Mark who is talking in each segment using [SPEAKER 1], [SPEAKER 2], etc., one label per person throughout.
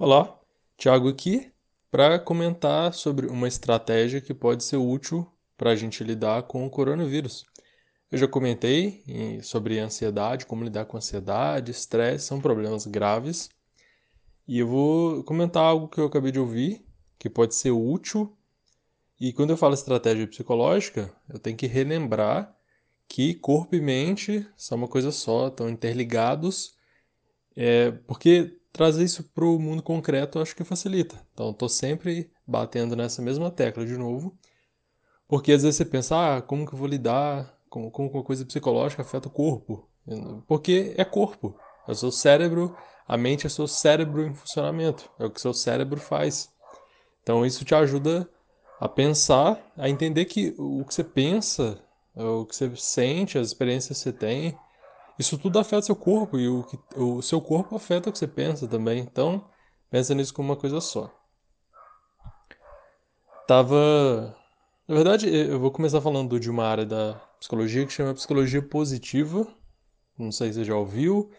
[SPEAKER 1] Olá, Thiago aqui para comentar sobre uma estratégia que pode ser útil para a gente lidar com o coronavírus. Eu já comentei sobre ansiedade, como lidar com ansiedade, estresse, são problemas graves. E eu vou comentar algo que eu acabei de ouvir, que pode ser útil. E quando eu falo estratégia psicológica, eu tenho que relembrar que corpo e mente são uma coisa só, estão interligados. É, porque trazer isso para o mundo concreto acho que facilita. Então, estou sempre batendo nessa mesma tecla de novo, porque às vezes você pensa, ah, como que eu vou lidar com, com uma coisa psicológica afeta o corpo? Porque é corpo. É o seu cérebro, a mente é o seu cérebro em funcionamento. É o que o seu cérebro faz. Então, isso te ajuda a pensar, a entender que o que você pensa, o que você sente, as experiências que você tem, isso tudo afeta seu corpo e o, que, o seu corpo afeta o que você pensa também. Então, pensa nisso como uma coisa só. Tava. Na verdade, eu vou começar falando de uma área da psicologia que chama psicologia positiva. Não sei se você já ouviu.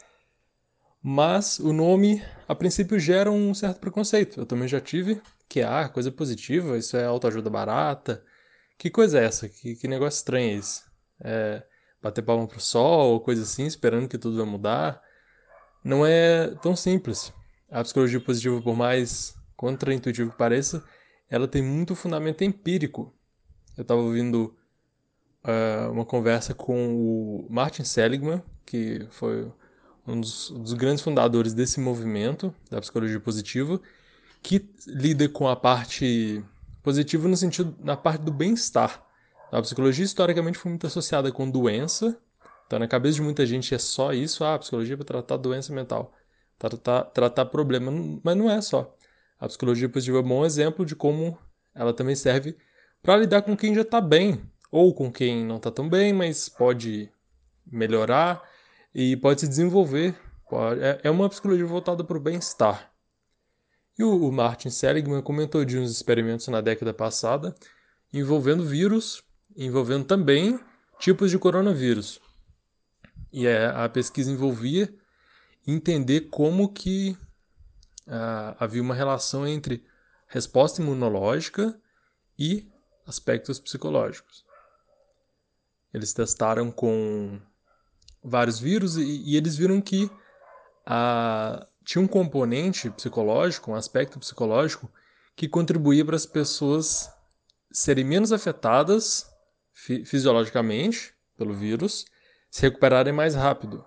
[SPEAKER 1] Mas o nome, a princípio, gera um certo preconceito. Eu também já tive, que é ah, coisa positiva, isso é autoajuda barata. Que coisa é essa? Que, que negócio estranho é esse? É, bater palma pro sol ou coisa assim, esperando que tudo vai mudar. Não é tão simples. A psicologia positiva, por mais contraintuitivo que pareça, ela tem muito fundamento empírico. Eu estava ouvindo uh, uma conversa com o Martin Seligman, que foi um dos, dos, grandes fundadores desse movimento da psicologia positiva, que lida com a parte positiva no sentido na parte do bem-estar. A psicologia historicamente foi muito associada com doença. Então, na cabeça de muita gente é só isso. Ah, a psicologia é para tratar doença mental, tratar, tratar problema. Mas não é só. A psicologia positiva é um bom exemplo de como ela também serve para lidar com quem já está bem, ou com quem não está tão bem, mas pode melhorar e pode se desenvolver. É, é uma psicologia voltada para o bem-estar. E o Martin Seligman comentou de uns experimentos na década passada envolvendo vírus envolvendo também tipos de coronavírus. E é, a pesquisa envolvia entender como que ah, havia uma relação entre resposta imunológica e aspectos psicológicos. Eles testaram com vários vírus e, e eles viram que ah, tinha um componente psicológico, um aspecto psicológico, que contribuía para as pessoas serem menos afetadas fi fisiologicamente pelo vírus se recuperarem mais rápido.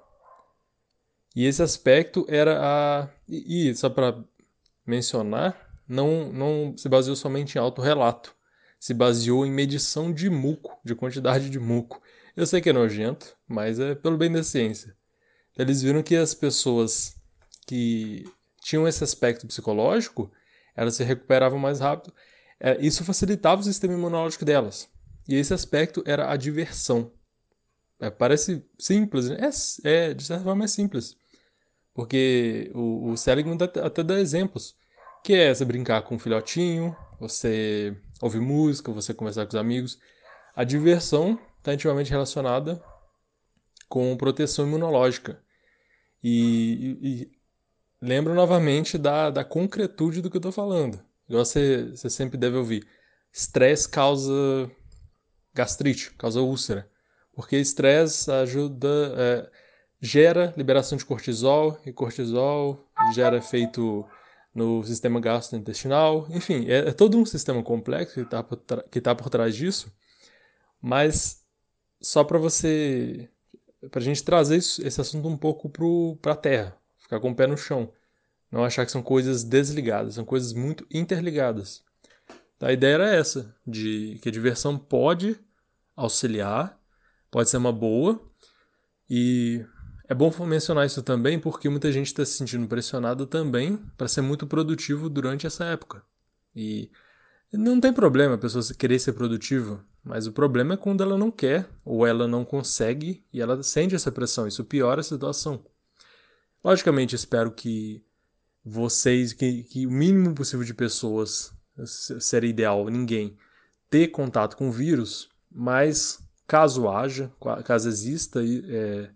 [SPEAKER 1] E esse aspecto era a. E, só para mencionar, não, não se baseou somente em autorrelato. Se baseou em medição de muco, de quantidade de muco. Eu sei que é nojento, mas é pelo bem da ciência. Eles viram que as pessoas que tinham esse aspecto psicológico, elas se recuperavam mais rápido. É, isso facilitava o sistema imunológico delas. E esse aspecto era a diversão. É, parece simples, né? É, é, de certa forma é simples. Porque o, o Seligman até dá exemplos. Que é você brincar com um filhotinho, você ouvir música, você conversar com os amigos. A diversão está intimamente relacionada com proteção imunológica. E, e, e lembro novamente da, da concretude do que eu estou falando. Igual você, você sempre deve ouvir. Estresse causa gastrite, causa úlcera. Porque estresse ajuda, é, gera liberação de cortisol, e cortisol gera efeito no sistema gastrointestinal. Enfim, é, é todo um sistema complexo que está por, tá por trás disso. Mas só para você. para a gente trazer isso, esse assunto um pouco para a terra, ficar com o pé no chão. Não achar que são coisas desligadas, são coisas muito interligadas. A ideia era essa, de que a diversão pode auxiliar, pode ser uma boa. E é bom mencionar isso também porque muita gente está se sentindo pressionada também para ser muito produtivo durante essa época. E não tem problema a pessoa querer ser produtiva, mas o problema é quando ela não quer ou ela não consegue e ela sente essa pressão. Isso piora a situação. Logicamente, espero que vocês, que, que o mínimo possível de pessoas seria ideal ninguém ter contato com o vírus, mas caso haja, caso exista é,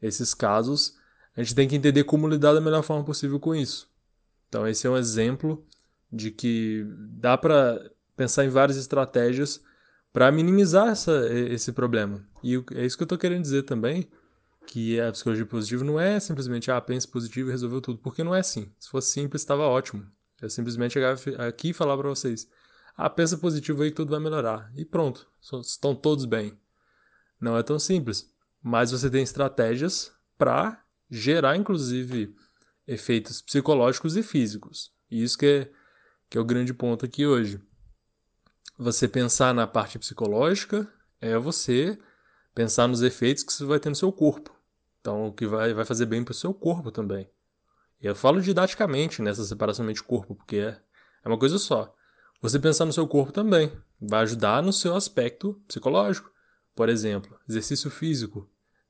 [SPEAKER 1] esses casos, a gente tem que entender como lidar da melhor forma possível com isso. Então, esse é um exemplo de que dá para pensar em várias estratégias para minimizar essa, esse problema. E é isso que eu estou querendo dizer também, que a psicologia positiva não é simplesmente, ah, pense positivo e resolveu tudo, porque não é assim. Se fosse simples, estava ótimo. Eu simplesmente chegar aqui e falar para vocês, ah, pensa positivo aí que tudo vai melhorar. E pronto, estão todos bem. Não é tão simples. Mas você tem estratégias para gerar, inclusive, efeitos psicológicos e físicos. E isso que é, que é o grande ponto aqui hoje. Você pensar na parte psicológica é você pensar nos efeitos que isso vai ter no seu corpo. Então, o que vai, vai fazer bem para o seu corpo também. Eu falo didaticamente nessa separação mente-corpo, porque é, é uma coisa só. Você pensar no seu corpo também vai ajudar no seu aspecto psicológico. Por exemplo, exercício físico.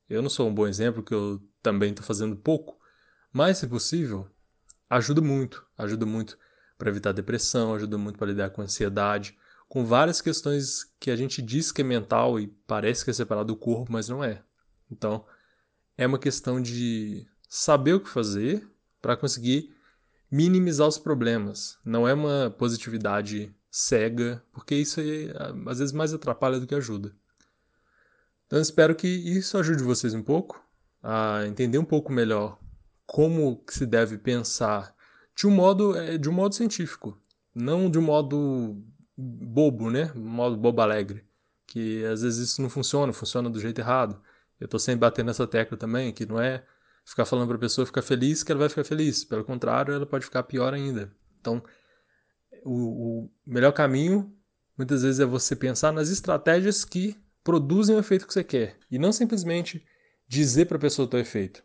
[SPEAKER 1] Eu não sou um bom exemplo, que eu também estou fazendo pouco, mas, se possível, ajuda muito. Ajuda muito para evitar depressão, ajuda muito para lidar com ansiedade, com várias questões que a gente diz que é mental e parece que é separado do corpo, mas não é. Então, é uma questão de saber o que fazer para conseguir minimizar os problemas. Não é uma positividade cega, porque isso aí, às vezes mais atrapalha do que ajuda. Então espero que isso ajude vocês um pouco a entender um pouco melhor como se deve pensar de um modo é, de um modo científico, não de um modo bobo, né? Um modo bobo alegre, que às vezes isso não funciona, funciona do jeito errado. Eu estou sempre batendo nessa tecla também, que não é ficar falando para a pessoa ficar feliz que ela vai ficar feliz. Pelo contrário, ela pode ficar pior ainda. Então, o, o melhor caminho muitas vezes é você pensar nas estratégias que produzem o efeito que você quer e não simplesmente dizer para a pessoa o teu efeito,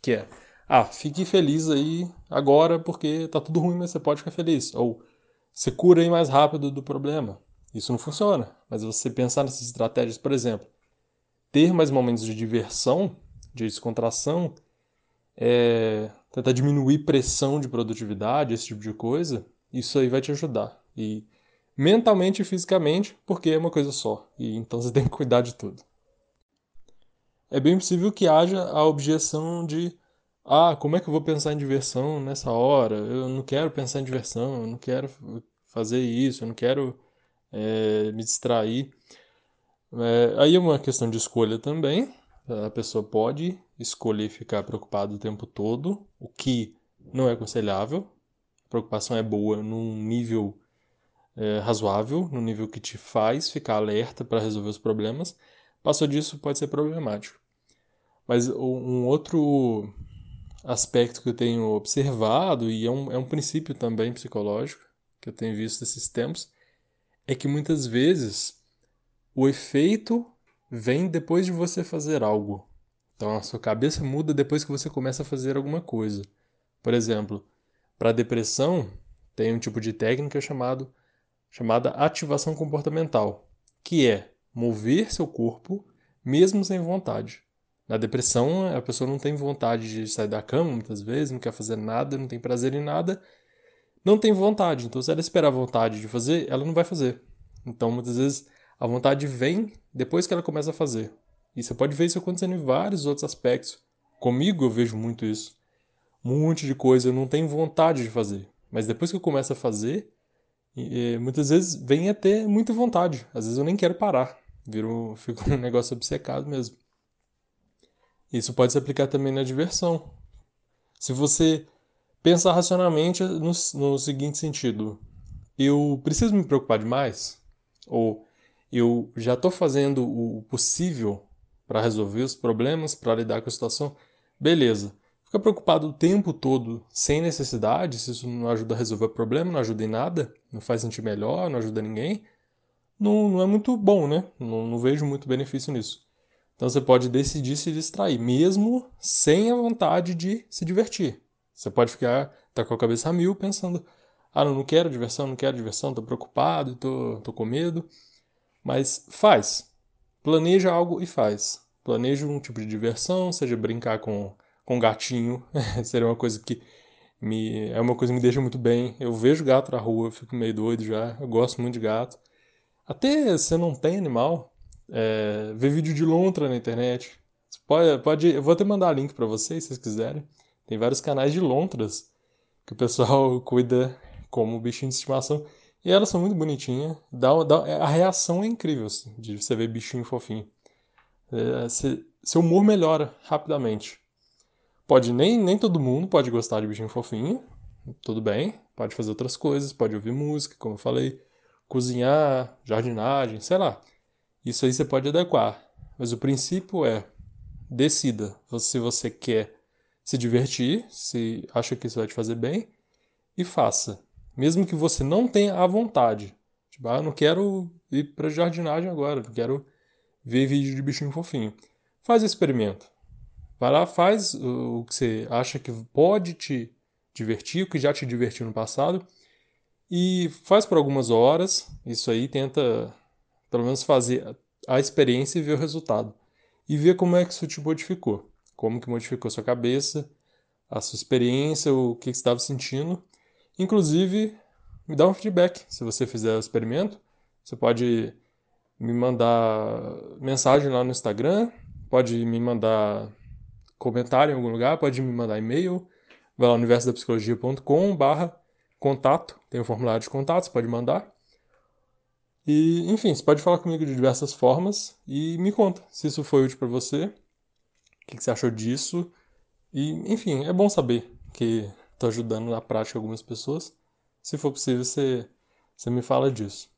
[SPEAKER 1] que é ah, fique feliz aí agora porque tá tudo ruim, mas você pode ficar feliz. Ou você cura aí mais rápido do problema. Isso não funciona. Mas você pensar nessas estratégias, por exemplo, ter mais momentos de diversão, de descontração, é, tentar diminuir pressão de produtividade, esse tipo de coisa, isso aí vai te ajudar. E mentalmente e fisicamente, porque é uma coisa só. E então você tem que cuidar de tudo. É bem possível que haja a objeção de ah, como é que eu vou pensar em diversão nessa hora? Eu não quero pensar em diversão, eu não quero fazer isso, eu não quero é, me distrair. É, aí é uma questão de escolha também. A pessoa pode escolher ficar preocupado o tempo todo, o que não é aconselhável. A preocupação é boa num nível é, razoável, no nível que te faz ficar alerta para resolver os problemas. Passou disso pode ser problemático. Mas um outro aspecto que eu tenho observado, e é um, é um princípio também psicológico que eu tenho visto esses tempos, é que muitas vezes o efeito vem depois de você fazer algo. Então a sua cabeça muda depois que você começa a fazer alguma coisa. Por exemplo, para depressão, tem um tipo de técnica chamado, chamada ativação comportamental, que é mover seu corpo mesmo sem vontade. Na depressão, a pessoa não tem vontade de sair da cama muitas vezes, não quer fazer nada, não tem prazer em nada, não tem vontade. Então, se ela esperar a vontade de fazer, ela não vai fazer. Então, muitas vezes, a vontade vem depois que ela começa a fazer. E você pode ver isso acontecendo em vários outros aspectos. Comigo, eu vejo muito isso. Um monte de coisa eu não tenho vontade de fazer. Mas depois que eu começo a fazer, muitas vezes vem a ter muita vontade. Às vezes eu nem quero parar. Viro, fico um negócio obcecado mesmo. Isso pode se aplicar também na diversão. Se você pensar racionalmente no, no seguinte sentido: eu preciso me preocupar demais? Ou eu já estou fazendo o possível para resolver os problemas, para lidar com a situação? Beleza. Ficar preocupado o tempo todo, sem necessidade, se isso não ajuda a resolver o problema, não ajuda em nada, não faz sentir melhor, não ajuda ninguém, não, não é muito bom, né? Não, não vejo muito benefício nisso. Então você pode decidir se distrair, mesmo sem a vontade de se divertir. Você pode ficar tá com a cabeça a mil pensando: ah, não, não quero diversão, não quero diversão, estou preocupado, tô, tô com medo. Mas faz. Planeja algo e faz. Planeja um tipo de diversão, seja brincar com, com gatinho, seria uma coisa que me, é uma coisa que me deixa muito bem. Eu vejo gato na rua, fico meio doido já, eu gosto muito de gato. Até se não tem animal, é, ver vídeo de lontra na internet. Você pode, pode, eu vou até mandar link para vocês, se vocês quiserem. Tem vários canais de lontras que o pessoal cuida como bichinho de estimação. E elas são muito bonitinhas. Dá, dá, a reação é incrível, assim, de você ver bichinho fofinho. É, se, seu humor melhora rapidamente. Pode nem, nem todo mundo pode gostar de bichinho fofinho, tudo bem. Pode fazer outras coisas, pode ouvir música, como eu falei, cozinhar, jardinagem, sei lá. Isso aí você pode adequar. Mas o princípio é decida se você quer se divertir, se acha que isso vai te fazer bem, e faça. Mesmo que você não tenha a vontade. Tipo, ah, eu não quero ir para jardinagem agora, não quero ver vídeo de bichinho fofinho. Faz o experimento. Vai lá, faz o que você acha que pode te divertir, o que já te divertiu no passado, e faz por algumas horas. Isso aí tenta, pelo menos, fazer a experiência e ver o resultado. E ver como é que isso te modificou. Como que modificou a sua cabeça, a sua experiência, o que, que você estava sentindo. Inclusive, me dá um feedback se você fizer o experimento. Você pode me mandar mensagem lá no Instagram, pode me mandar comentário em algum lugar, pode me mandar e-mail, vai lá no universodapsicologia.com barra contato, tem um formulário de contato, você pode mandar. E, enfim, você pode falar comigo de diversas formas e me conta se isso foi útil para você, o que, você achou disso. E, enfim, é bom saber que estou ajudando na prática algumas pessoas. Se for possível, você, você me fala disso.